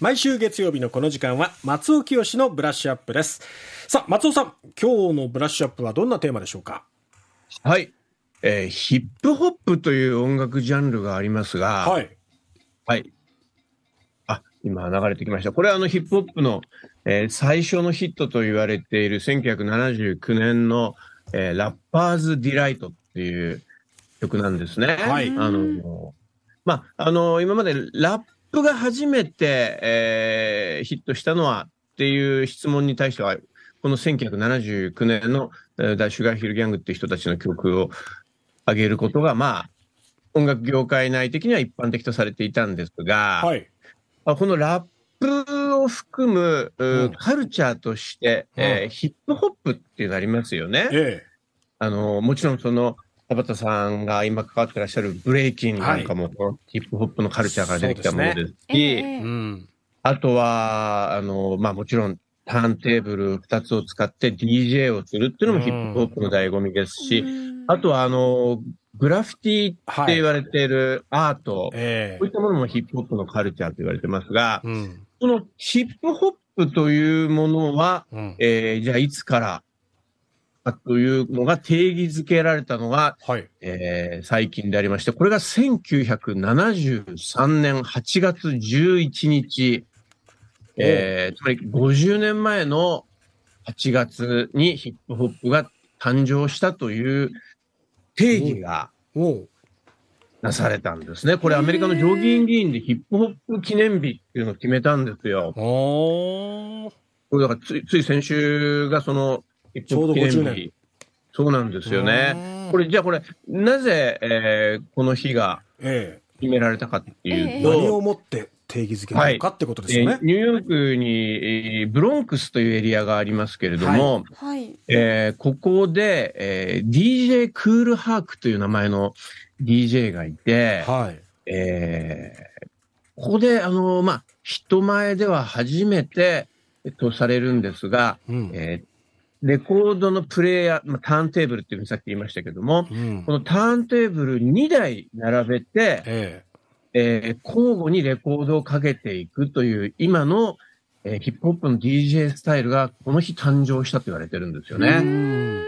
毎週月曜日のこの時間は松尾潔のブラッシュアップです。さあ、松尾さん、今日のブラッシュアップはどんなテーマでしょうか？はい、えーヒップホップという音楽ジャンルがありますが、はい。はい。あ、今流れてきました。これはあのヒップホップの、えー最初のヒットと言われている1979年の、えー Rapper's Delight っていう曲なんですね。はいあの、まあ、あの、今までラップが初めて、えーヒットしたのはっていう質問に対しては、この1979年の、えー、ダ・シュガーヒル・ギャングっていう人たちの曲を上げることが、まあ、音楽業界内的には一般的とされていたんですが、はい。あこのラップを含む、ううんカルチャーとして、えーうんヒップホップっていうのありますよね。えあの、もちろんその、田畑さんが今関わってらっしゃるブレイキンなんかも、このヒップホップのカルチャーから出てきたものですし、え。えうん。あとは、あの、まあもちろん、ターンテーブル2つを使って DJ をするっていうのもヒップホップの醍醐味ですし、あとは、あの、グラフィティって言われているアート、えこういったものもヒップホップのカルチャーと言われてますがえ。、うん。そのヒップホップというものは、うん。えーじゃあいつからかというのが定義づけられたのが、はい。えー最近でありまして、これが1973年8月11日、えーつまり50年前の8月にヒップホップが誕生したという定義が。なされたんですね。これアメリカの上議院議員でヒップホップ記念日っていうのを決めたんですよ。これだからついつい先週がそのちょうど50日。そうなんですよね。これ、じゃあこれ、なぜ、えーこの日がえ決められたかっていえ。うと、何をもって定義づけたのかってことですえよね。ーニューヨークに、えーブロンクスというエリアがありますけれども、はい。えーここで、えー DJ クールハークという名前の DJ がいて、はい。えーここで、あの、まあ、人前では初めて、えっと、されるんですが、うん。えーレコードのプレイヤー、まあ、ターンテーブルっていうふうにさっき言いましたけども、うんこ。のターンテーブル2台並べて、ええー交互にレコードをかけていくという今の、えーヒップホップの DJ スタイルがこの日誕生したと言われてるんですよね。ん。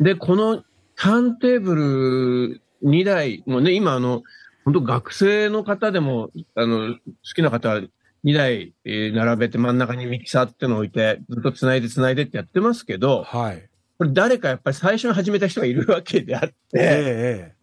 で、このターンテーブル2台もね、今あの、本当学生の方でも、あの、好きな方は2台、えー並べて真ん中にミキサーってのを置いて、ずっと繋いで繋いでってやってますけど、はい。これ誰かやっぱり最初に始めた人がいるわけであって、ええ。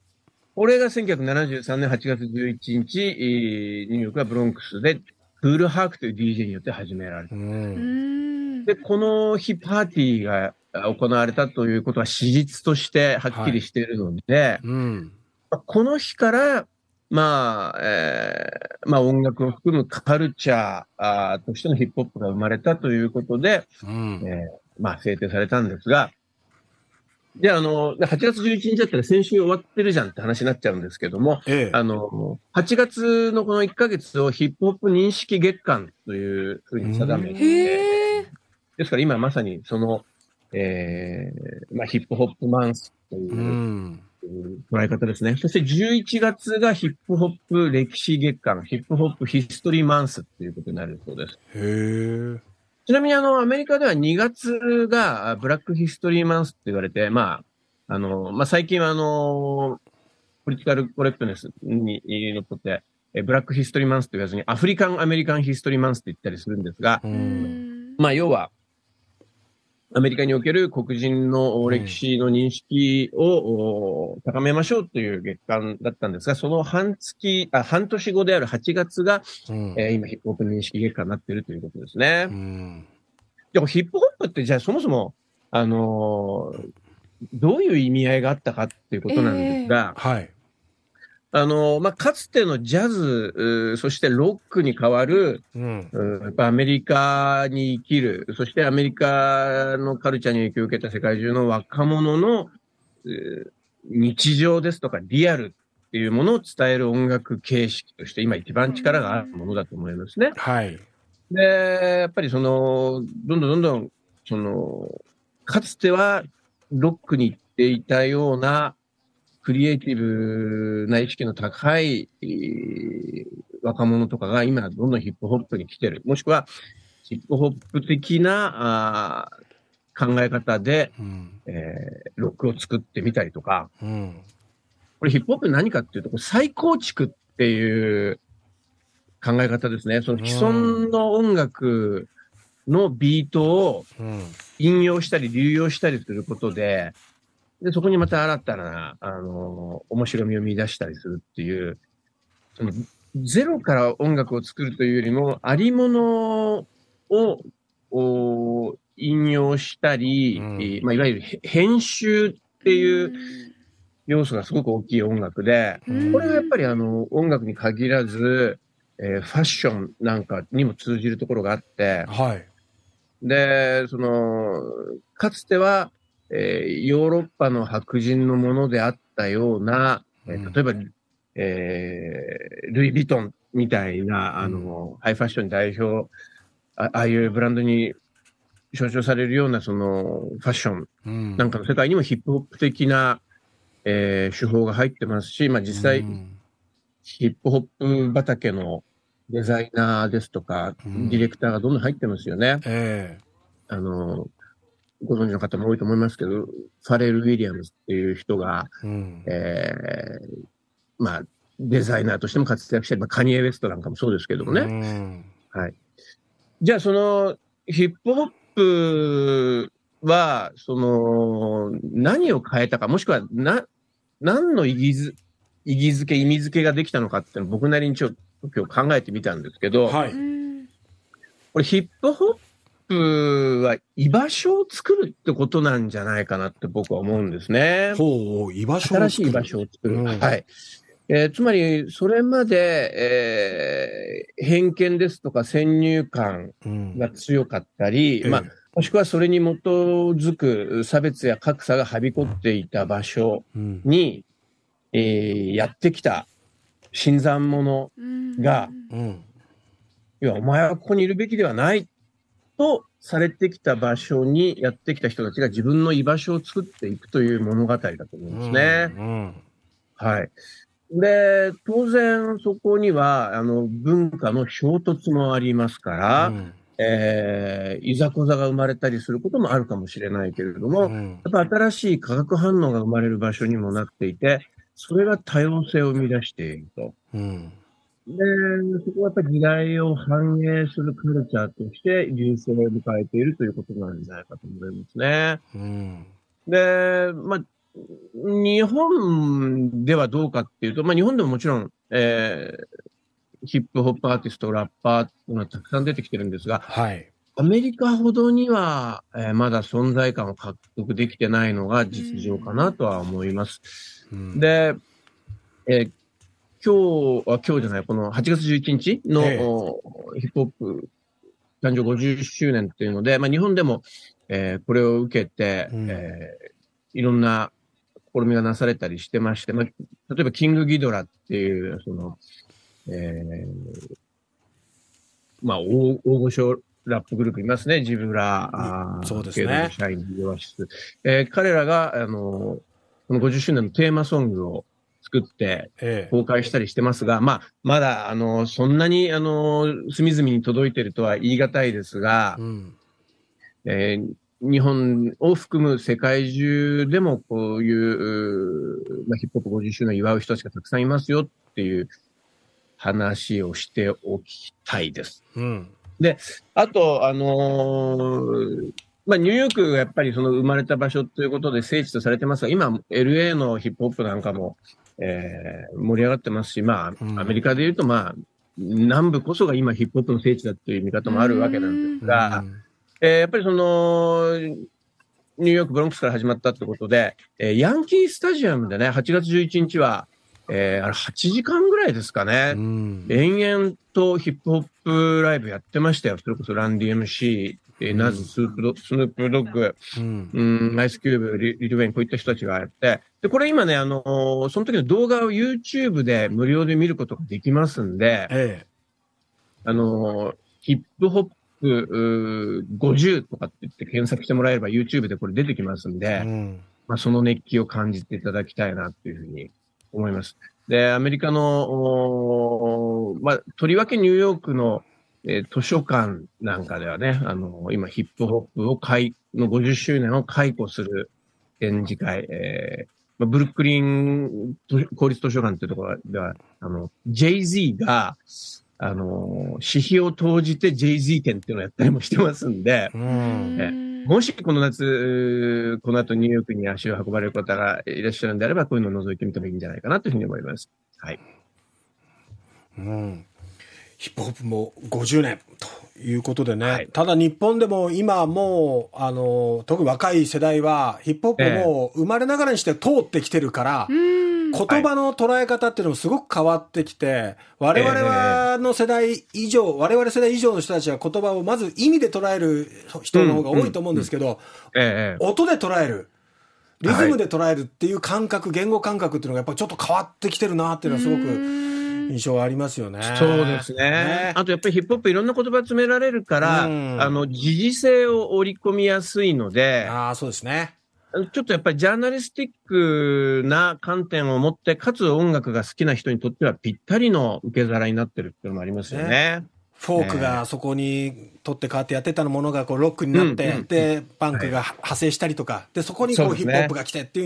これが1973年8月11日、えーニューヨークはブロンクスで、クールハークという DJ によって始められた。う。うんん。で、この日パーティーが行われたということは史実としてはっきりしているので、うん。この日から、まあ、えーまあ音楽を含むカルチャーあーとしてのヒップホップが生まれたということで、うん。えーまあ制定されたんですが、で、あの、8月11日だったら先週終わってるじゃんって話になっちゃうんですけども、ええ。あの、8月のこの1ヶ月をヒップホップ認識月間というふうに定めて。ですから今まさにその、えーまあ、ヒップホップマンスというう、ん。捉え方ですね。そして11月がヒップホップ歴史月間、ヒップホップヒストリーマンスということになるそうです。へえ。ちなみにあの、アメリカでは2月があブラックヒストリーマンスって言われて、まあ、あの、まあ、最近はあの、ポリティカルコレクトネスにのっとって、えブラックヒストリーマンスって言わずにアフリカンアメリカンヒストリーマンスって言ったりするんですが。まあ、要は、アメリカにおける黒人の歴史の認識を、お高めましょうという月間だったんですが、その半月、あ、半年後である8月が、うん。えー今ヒップホップ認識月間になっているということですね。うん。でもヒップホップってじゃあそもそも、あのーどういう意味合いがあったかっていうことなんですが、はい。あのーまあ、かつてのジャズ、そしてロックに代わる、うん。うんやっぱアメリカに生きる、そしてアメリカのカルチャーに影響を受けた世界中の若者の、日常ですとかリアルっていうものを伝える音楽形式として今一番力があるものだと思いますね。はい。で、やっぱりその、どんどんどんどん、その、かつてはロックに行っていたようなクリエイティブな意識の高い、えー若者とかが今どんどんヒップホップに来てる。もしくは、ヒップホップ的なあー考え方で、うん。えーロックを作ってみたりとか、うん。これヒップホップ何かっていうと、再構築っていう考え方ですね。その既存の音楽のビートをうん。引用したり流用したりすることで、で、そこにまた新たな、あの、面白みを見出したりするっていう、その、ゼロから音楽を作るというよりも、ありものを、お引用したり、うんえーまあ、いわゆるへ編集っていう要素がすごく大きい音楽で、うんこれはやっぱりあの、音楽に限らず、えーファッションなんかにも通じるところがあって、はい。で、その、かつては、えーヨーロッパの白人のものであったような、えーうん。例えば、えールイ・ヴィトンみたいな、あの、ハイファッション代表、あああいうブランドに象徴されるような、その、ファッションうん。なんかの世界にもヒップホップ的な、えー手法が入ってますし、まあ実際、うん。ヒップホップ畑のデザイナーですとか、うん。ディレクターがどんどん入ってますよね。え。あの、ご存知の方も多いと思いますけど、ファレル・ウィリアムズっていう人が、えうん。えーまあ、デザイナーとしても活躍してる、まあ、カニエ・ウェストなんかもそうですけどもね。うん。じゃあ、その、ヒップホップは、その、何を変えたか、もしくは、な、何の意義づ、意義づけ、意味づけができたのかっていうのを僕なりにちょっと今日考えてみたんですけど、はい。うんこれヒップホップは居場所を作るってことなんじゃないかなって僕は思うんですね。ほう、居場所を新しい居場所を作る。うんはい。えーつまり、それまで、えー偏見ですとか先入観うん。が強かったり、ええまあ、もしくはそれに基づく差別や格差がはびこっていた場所うん。に、えーやってきた新参者、うんがうん。いや、お前はここにいるべきではないとされてきた場所にやってきた人たちが自分の居場所を作っていくという物語だと思うんですね。うん。はい。で、当然そこには、あの、文化の衝突もありますから、うんえーいざこざが生まれたりすることもあるかもしれないけれども、うんやっぱ新しい化学反応が生まれる場所にもなっていて、それが多様性を生み出していると。うん。で、そこはやっぱり時代を反映するカルチャーとして流星を迎えているということなんじゃないかと思いますね。うん。で、まあ、日本ではどうかっていうと、まあ日本でももちろん、えーヒップホップアーティスト、ラッパーっていうのはたくさん出てきてるんですが、はい。アメリカほどには、えーまだ存在感を獲得できてないのが実情かなとは思います。うん、で、えー今日は、今日じゃない、この8月11日の、ええおヒップホップ誕生50周年っていうので、まあ、日本でも、えーこれを受けて、うんえーいろんな試みがなされたりしてまして、まあ、例えばキングギドラっていう、その、えーまあ、大大御所ラップグループいますね。ジブラ、あーそうですねケイドルシャイン、ヨアシス。えー彼らが、あの、この50周年のテーマソングを作ってええ。公開したりしてますが、まあ、まだ、あの、そんなに、あの、隅々に届いてるとは言い難いですがう、ん。えー日本を含む世界中でもこういう、まあ、ヒップホップ50周年を祝う人たちがたくさんいますよっていう話をしておきたいです。うん。あと、あのーまあ、ニューヨークがやっぱりその生まれた場所ということで聖地とされてますが、今、LA のヒップホップなんかも、えー盛り上がってますし、まあ、うんアメリカで言うと、まあ、南部こそが今ヒップホップの聖地だっていう見方もあるわけなんですが、えーやっぱりその、ニューヨーク、ブロンクスから始まったってことで、えーヤンキースタジアムでね、8月11日は、えーあれ8時間ぐらいですかね、うん。延々とヒップホップライブやってましたよ。それこそランディ MC、えーナズ、スープド、スヌープドッグ、うん。うん、アイスキューブ、リリルウェイン、こういった人たちがやって、で、これ今ね、あのーその時の動画を YouTube で無料で見ることができますんで、えあのーヒップホップうー50とかって言って検索してもらえれば YouTube でこれ出てきますんえ。で、うん。まあ、その熱気を感じていただきたいなっていうふうに思います。で、アメリカの、まあ、とりわけニューヨークの、えー図書館なんかではね、あの今ヒップホップを開、の50周年を開講する展示会、えーまあ、ブルックリン公立図書館っていうところでは、あの、Jay-Z が、あの、私費を投じて Jay-Z 展っていうのをやったりもしてますんで、んもしこの夏、この後ニューヨークに足を運ばれる方がいらっしゃるんであれば、こういうのを覗いてみてもいいんじゃないかなというふうに思います。はい。うん。ヒップホップも50年ということでね。はい。ただ日本でも今もう、あの、特に若い世代は、ヒップホップも生まれながらにして通ってきてるから、うん。言葉の捉え方っていうのもすごく変わってきて、我々はの世代以上、我々世代以上の人たちは言葉をまず意味で捉える人の方が多いと思うんですけど、ええ。音で捉える。リズムで捉えるっていう感覚、言語感覚っていうのがやっぱりちょっと変わってきてるなっていうのはすごく印象ありますよね。そうですね。あとやっぱりヒップホップいろんな言葉詰められるから、うんあの、時事性を織り込みやすいので、ああ、そうですね。ちょっとやっぱりジャーナリスティックな観点を持って、かつ音楽が好きな人にとってはぴったりの受け皿になってるっていうのもありますよね。フォークがそこに取って変わってやってたものがこうロックになって、で、パンクが派生したりとか、で、そこにこうヒップホップが来てっていう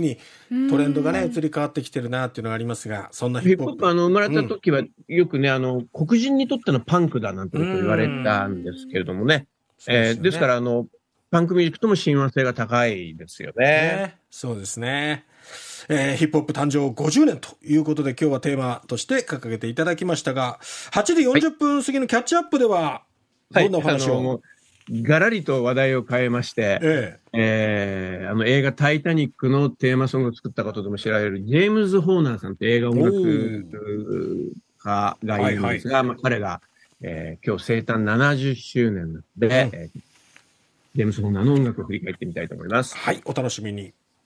ふうにトレンドがね、移り変わってきてるなっていうのがありますが、そんなヒヒップホップ。あの、生まれた時は、よくね、あの、黒人にとってのパンクだなんてこと言われたんですけれどもね。えーですから、あの、パンクミュージックとも親和性が高いですよね。ね。そうですね。えーヒップホップ誕生50年ということで今日はテーマとして掲げていただきましたが、8時40分過ぎのキャッチアップでは、どんなお話を、あのもうがらりと話題を変えまして、ええーあの映画タイタニックのテーマソングを作ったことでも知られるジェームズ・ホーナーさんって映画音楽家がいるんですが、まあ、彼が、えー今日生誕70周年なので、うんえージェームズ・ホーナーの音楽を振り返ってみたいと思いますえ。はい、お楽しみに。